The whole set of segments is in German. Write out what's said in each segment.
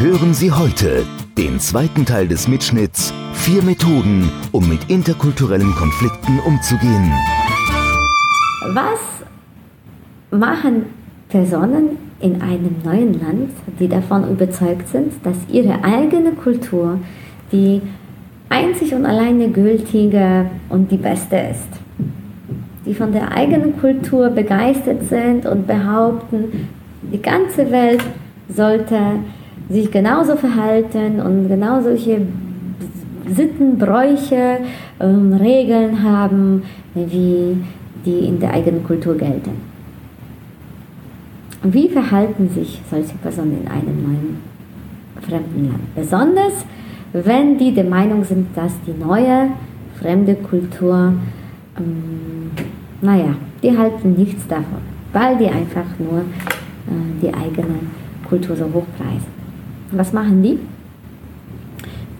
Hören Sie heute den zweiten Teil des Mitschnitts Vier Methoden, um mit interkulturellen Konflikten umzugehen. Was machen Personen in einem neuen Land, die davon überzeugt sind, dass ihre eigene Kultur die einzig und alleine gültige und die beste ist? Die von der eigenen Kultur begeistert sind und behaupten, die ganze Welt sollte sich genauso verhalten und genau solche Sitten, Bräuche, ähm, Regeln haben, wie die in der eigenen Kultur gelten. Wie verhalten sich solche Personen in einem neuen fremden Land? Besonders wenn die der Meinung sind, dass die neue fremde Kultur, ähm, naja, die halten nichts davon, weil die einfach nur äh, die eigene Kultur so hochpreisen. Was machen die?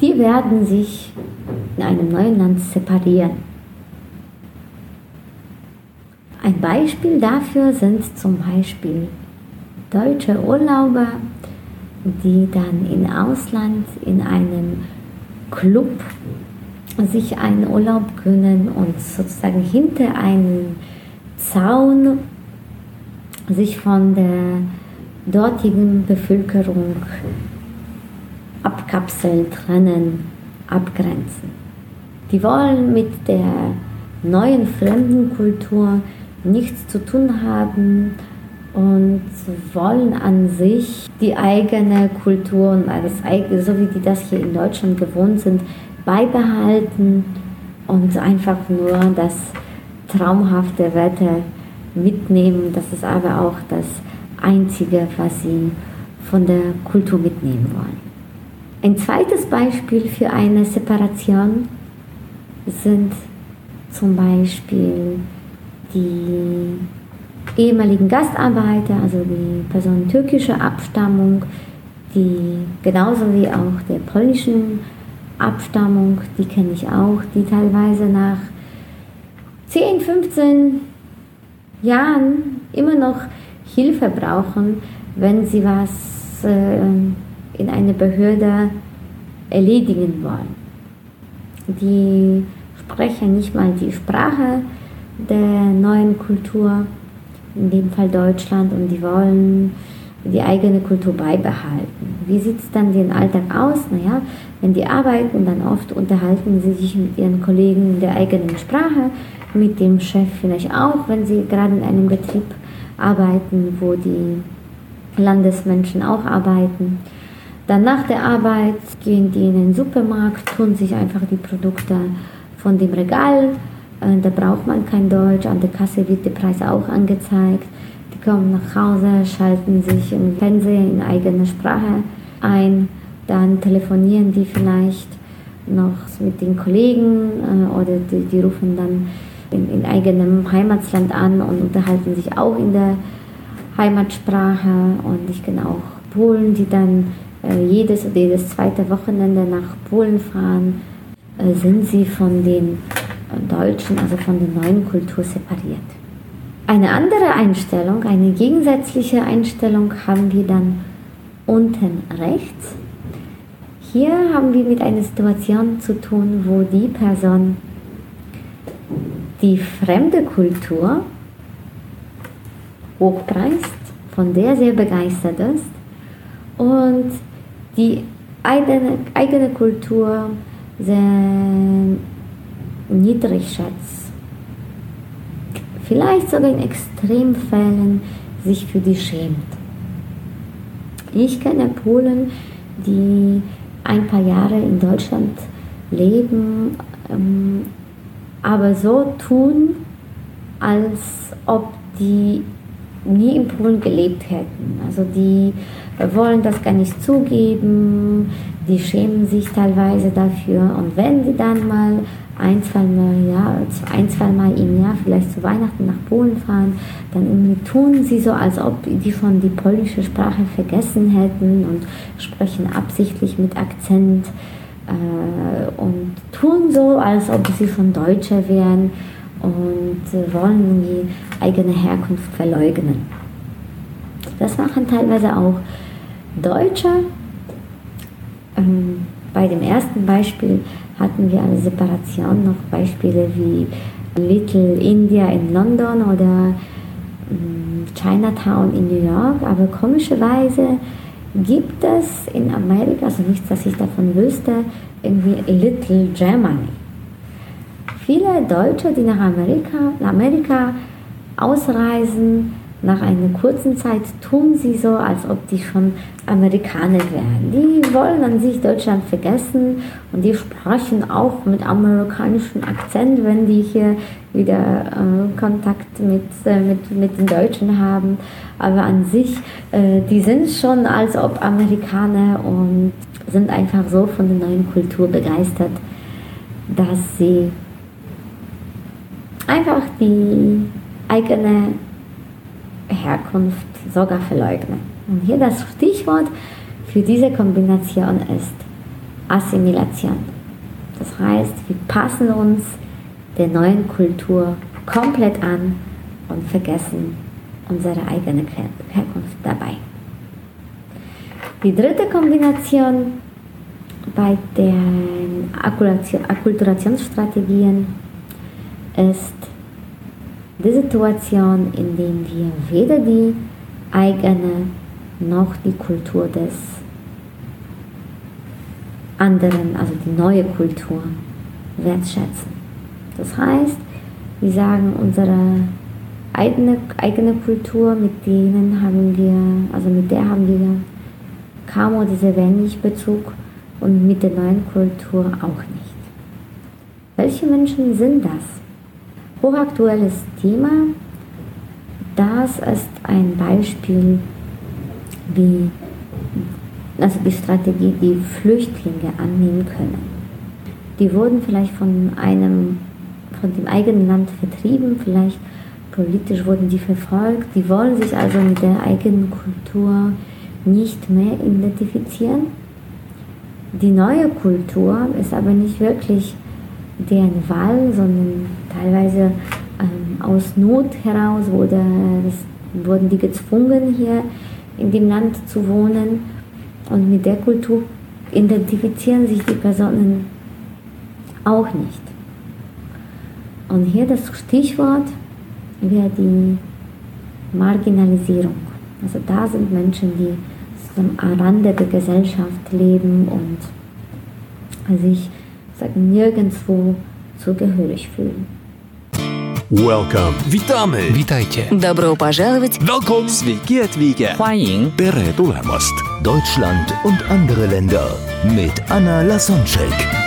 Die werden sich in einem neuen Land separieren. Ein Beispiel dafür sind zum Beispiel deutsche Urlauber, die dann im Ausland in einem Club sich einen Urlaub gönnen und sozusagen hinter einem Zaun sich von der dortigen Bevölkerung abkapseln, trennen, abgrenzen. Die wollen mit der neuen fremden Kultur nichts zu tun haben und wollen an sich die eigene Kultur und alles so wie die das hier in Deutschland gewohnt sind, beibehalten und einfach nur das traumhafte Wetter mitnehmen. Das ist aber auch das Einzige, was sie von der Kultur mitnehmen wollen. Ein zweites Beispiel für eine Separation sind zum Beispiel die ehemaligen Gastarbeiter, also die Personen türkischer Abstammung, die genauso wie auch der polnischen Abstammung, die kenne ich auch, die teilweise nach 10, 15 Jahren immer noch Hilfe brauchen, wenn sie was äh, in einer Behörde erledigen wollen. Die sprechen nicht mal die Sprache der neuen Kultur, in dem Fall Deutschland, und die wollen die eigene Kultur beibehalten. Wie sieht es dann den Alltag aus? Naja, wenn die arbeiten, dann oft unterhalten sie sich mit ihren Kollegen in der eigenen Sprache, mit dem Chef vielleicht auch, wenn sie gerade in einem Betrieb arbeiten, wo die Landesmenschen auch arbeiten. Dann nach der Arbeit gehen die in den Supermarkt, tun sich einfach die Produkte von dem Regal. Äh, da braucht man kein Deutsch. An der Kasse wird der Preis auch angezeigt. Die kommen nach Hause, schalten sich im Fernsehen in eigener Sprache ein. Dann telefonieren die vielleicht noch mit den Kollegen äh, oder die, die rufen dann in, in, eigenem Heimatland an und unterhalten sich auch in der Heimatsprache. Und ich kenne auch Polen, die dann jedes oder jedes zweite Wochenende nach Polen fahren, äh, sind sie von den äh, Deutschen, also von der neuen Kultur separiert. Eine andere Einstellung, eine gegensätzliche Einstellung haben wir dann unten rechts. Hier haben wir mit einer Situation zu tun, wo die Person die fremde Kultur hochpreist, von der sehr begeistert ist und die eigene, eigene Kultur sehr niedrig schätzt. Vielleicht sogar in Extremfällen sich für die schämt. Ich kenne Polen, die ein paar Jahre in Deutschland leben, ähm, aber so tun, als ob die nie in Polen gelebt hätten. Also die wollen das gar nicht zugeben, die schämen sich teilweise dafür und wenn sie dann mal ein, zwei Mal, ja, ein, zwei Mal im Jahr vielleicht zu Weihnachten nach Polen fahren, dann tun sie so, als ob die schon die polnische Sprache vergessen hätten und sprechen absichtlich mit Akzent äh, und tun so, als ob sie schon Deutsche wären und wollen die eigene Herkunft verleugnen. Das machen teilweise auch Deutsche. Ähm, bei dem ersten Beispiel hatten wir eine Separation, noch Beispiele wie Little India in London oder ähm, Chinatown in New York, aber komischerweise gibt es in Amerika, also nichts, dass ich davon wüsste, irgendwie Little Germany. Viele Deutsche, die nach Amerika, Amerika ausreisen, nach einer kurzen Zeit tun sie so, als ob die schon Amerikaner wären. Die wollen an sich Deutschland vergessen und die sprechen auch mit amerikanischem Akzent, wenn die hier wieder äh, Kontakt mit, äh, mit, mit den Deutschen haben. Aber an sich, äh, die sind schon als ob Amerikaner und sind einfach so von der neuen Kultur begeistert, dass sie einfach die eigene Herkunft sogar verleugnen. Und hier das Stichwort für diese Kombination ist Assimilation. Das heißt, wir passen uns der neuen Kultur komplett an und vergessen unsere eigene Herkunft dabei. Die dritte Kombination bei den Akkulturationsstrategien ist die Situation, in der wir weder die eigene noch die Kultur des anderen, also die neue Kultur, wertschätzen. Das heißt, wir sagen, unsere eigene, eigene Kultur, mit denen haben wir, also mit der haben wir kaum oder sehr wenig Bezug und mit der neuen Kultur auch nicht. Welche Menschen sind das? Hochaktuelles Thema. Das ist ein Beispiel, wie also die Strategie, die Flüchtlinge annehmen können. Die wurden vielleicht von einem, von dem eigenen Land vertrieben, vielleicht politisch wurden die verfolgt. Die wollen sich also mit der eigenen Kultur nicht mehr identifizieren. Die neue Kultur ist aber nicht wirklich deren Wahl, sondern teilweise ähm, aus Not heraus wurde, wurden die gezwungen, hier in dem Land zu wohnen. Und mit der Kultur identifizieren sich die Personen auch nicht. Und hier das Stichwort wäre die Marginalisierung. Also da sind Menschen, die am Rande der Gesellschaft leben und sich sagen, nirgendwo zugehörig fühlen. Welcome. Witamy. Witajcie. Добро пожаловать. Welcome. Sveiki atvykę. 欢迎 Tere tulemast. Deutschland und andere Länder mit Anna Lasonczek.